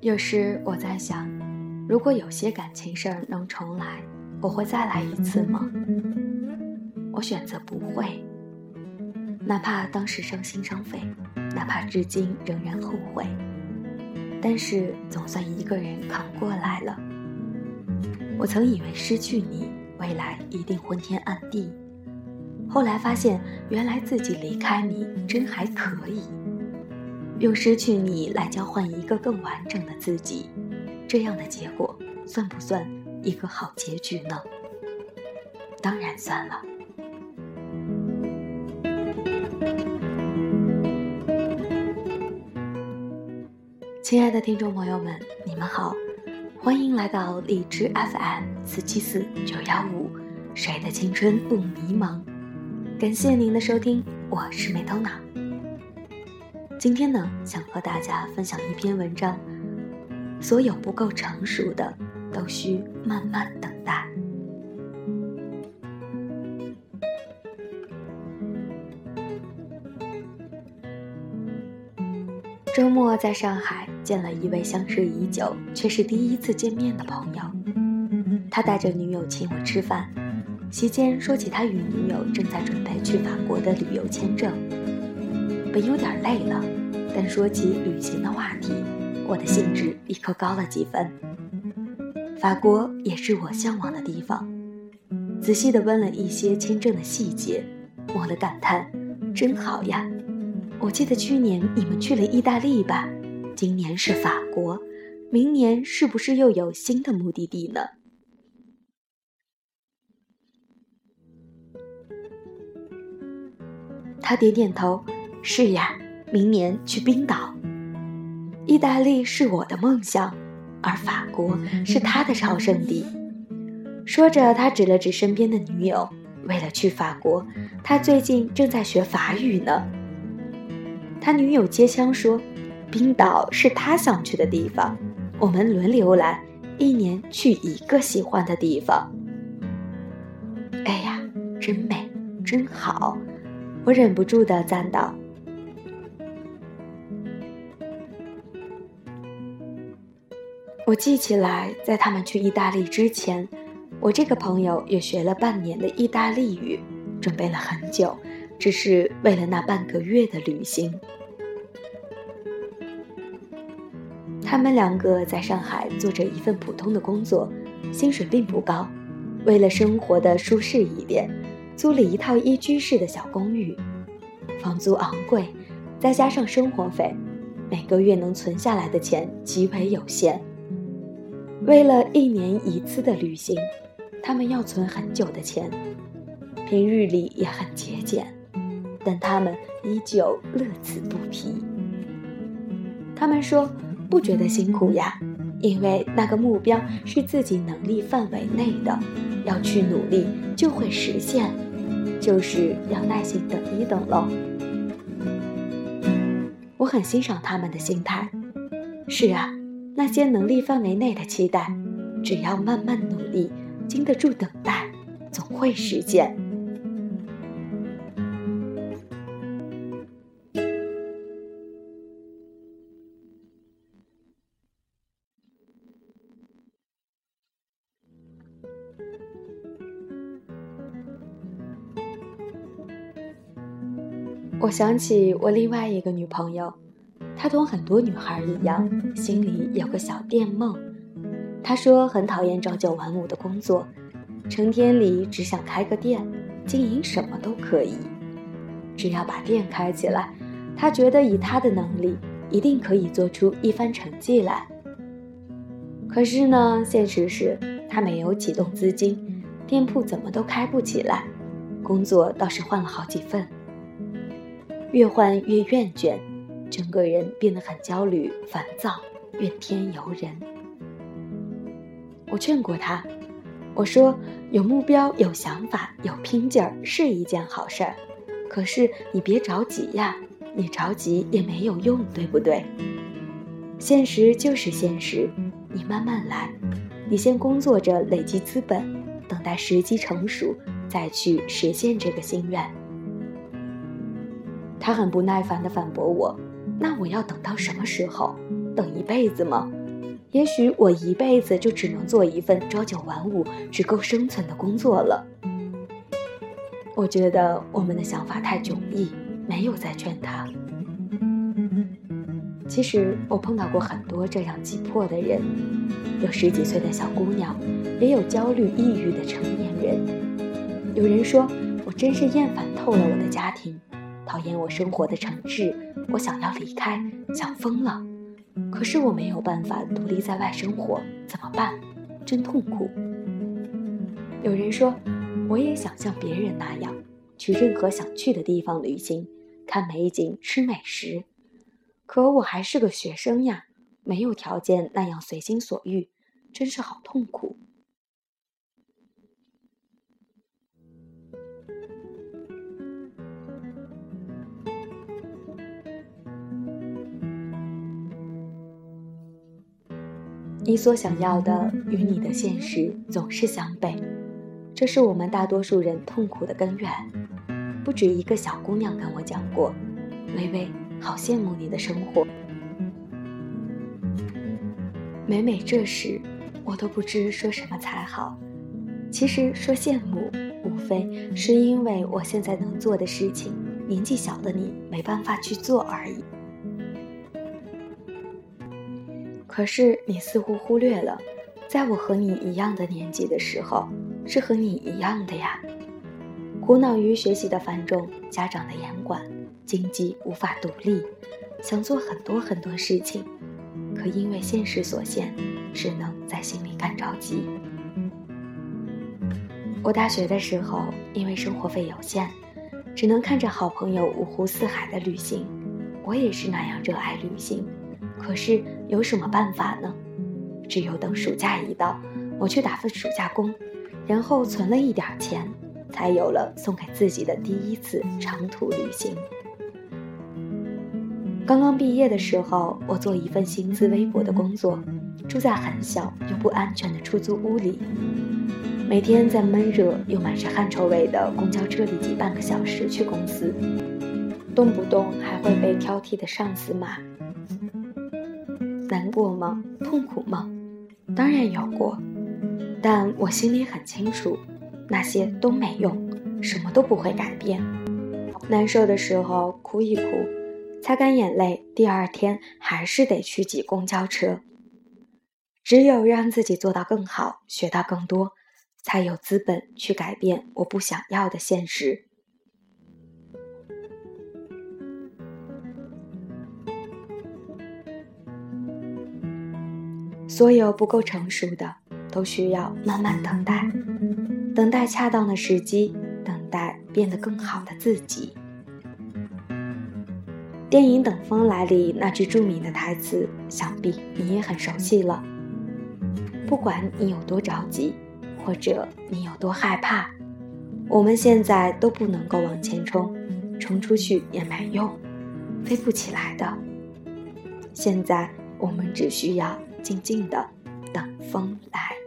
有时我在想，如果有些感情事儿能重来，我会再来一次吗？我选择不会，哪怕当时伤心伤肺，哪怕至今仍然后悔，但是总算一个人扛过来了。我曾以为失去你，未来一定昏天暗地，后来发现原来自己离开你真还可以。用失去你来交换一个更完整的自己，这样的结果算不算一个好结局呢？当然算了。亲爱的听众朋友们，你们好，欢迎来到荔枝 FM 四七四九幺五，谁的青春不迷茫？感谢您的收听，我是美头脑。今天呢，想和大家分享一篇文章。所有不够成熟的，都需慢慢等待。周末在上海见了一位相识已久却是第一次见面的朋友，他带着女友请我吃饭，席间说起他与女友正在准备去法国的旅游签证。本有点累了，但说起旅行的话题，我的兴致立刻高了几分。法国也是我向往的地方。仔细地问了一些签证的细节，我的感叹：真好呀！我记得去年你们去了意大利吧？今年是法国，明年是不是又有新的目的地呢？他点点头。是呀，明年去冰岛。意大利是我的梦想，而法国是他的朝圣地。说着，他指了指身边的女友。为了去法国，他最近正在学法语呢。他女友接枪说：“冰岛是他想去的地方，我们轮流来，一年去一个喜欢的地方。”哎呀，真美，真好！我忍不住的赞道。我记起来，在他们去意大利之前，我这个朋友也学了半年的意大利语，准备了很久，只是为了那半个月的旅行。他们两个在上海做着一份普通的工作，薪水并不高，为了生活的舒适一点，租了一套一居室的小公寓，房租昂贵，再加上生活费，每个月能存下来的钱极为有限。为了一年一次的旅行，他们要存很久的钱，平日里也很节俭，但他们依旧乐此不疲。他们说不觉得辛苦呀，因为那个目标是自己能力范围内的，要去努力就会实现，就是要耐心等一等喽。我很欣赏他们的心态，是啊。那些能力范围内的期待，只要慢慢努力，经得住等待，总会实现。我想起我另外一个女朋友。她同很多女孩一样，心里有个小店梦。她说很讨厌朝九晚五的工作，成天里只想开个店，经营什么都可以，只要把店开起来，她觉得以她的能力，一定可以做出一番成绩来。可是呢，现实是她没有启动资金，店铺怎么都开不起来，工作倒是换了好几份，越换越厌倦。整个人变得很焦虑、烦躁、怨天尤人。我劝过他，我说有目标、有想法、有拼劲儿是一件好事儿，可是你别着急呀，你着急也没有用，对不对？现实就是现实，你慢慢来，你先工作着累积资本，等待时机成熟，再去实现这个心愿。他很不耐烦地反驳我：“那我要等到什么时候？等一辈子吗？也许我一辈子就只能做一份朝九晚五、只够生存的工作了。”我觉得我们的想法太迥异，没有再劝他。其实我碰到过很多这样急迫的人，有十几岁的小姑娘，也有焦虑抑郁的成年人。有人说我真是厌烦透了我的家庭，讨厌我生活的城市，我想要离开，想疯了。可是我没有办法独立在外生活，怎么办？真痛苦。有人说我也想像别人那样，去任何想去的地方旅行，看美景，吃美食。可我还是个学生呀，没有条件那样随心所欲，真是好痛苦。你所想要的与你的现实总是相悖，这是我们大多数人痛苦的根源。不止一个小姑娘跟我讲过，微微。好羡慕你的生活。每每这时，我都不知说什么才好。其实说羡慕，无非是因为我现在能做的事情，年纪小的你没办法去做而已。可是你似乎忽略了，在我和你一样的年纪的时候，是和你一样的呀，苦恼于学习的繁重，家长的严管。经济无法独立，想做很多很多事情，可因为现实所限，只能在心里干着急。我大学的时候，因为生活费有限，只能看着好朋友五湖四海的旅行。我也是那样热爱旅行，可是有什么办法呢？只有等暑假一到，我去打份暑假工，然后存了一点钱，才有了送给自己的第一次长途旅行。刚刚毕业的时候，我做一份薪资微薄的工作，住在很小又不安全的出租屋里，每天在闷热又满是汗臭味的公交车里挤半个小时去公司，动不动还会被挑剔的上司骂。难过吗？痛苦吗？当然有过，但我心里很清楚，那些都没用，什么都不会改变。难受的时候哭一哭。擦干眼泪，第二天还是得去挤公交车。只有让自己做到更好，学到更多，才有资本去改变我不想要的现实。所有不够成熟的，都需要慢慢等待，等待恰当的时机，等待变得更好的自己。电影《等风来》里那句著名的台词，想必你也很熟悉了。不管你有多着急，或者你有多害怕，我们现在都不能够往前冲，冲出去也没用，飞不起来的。现在我们只需要静静的等风来。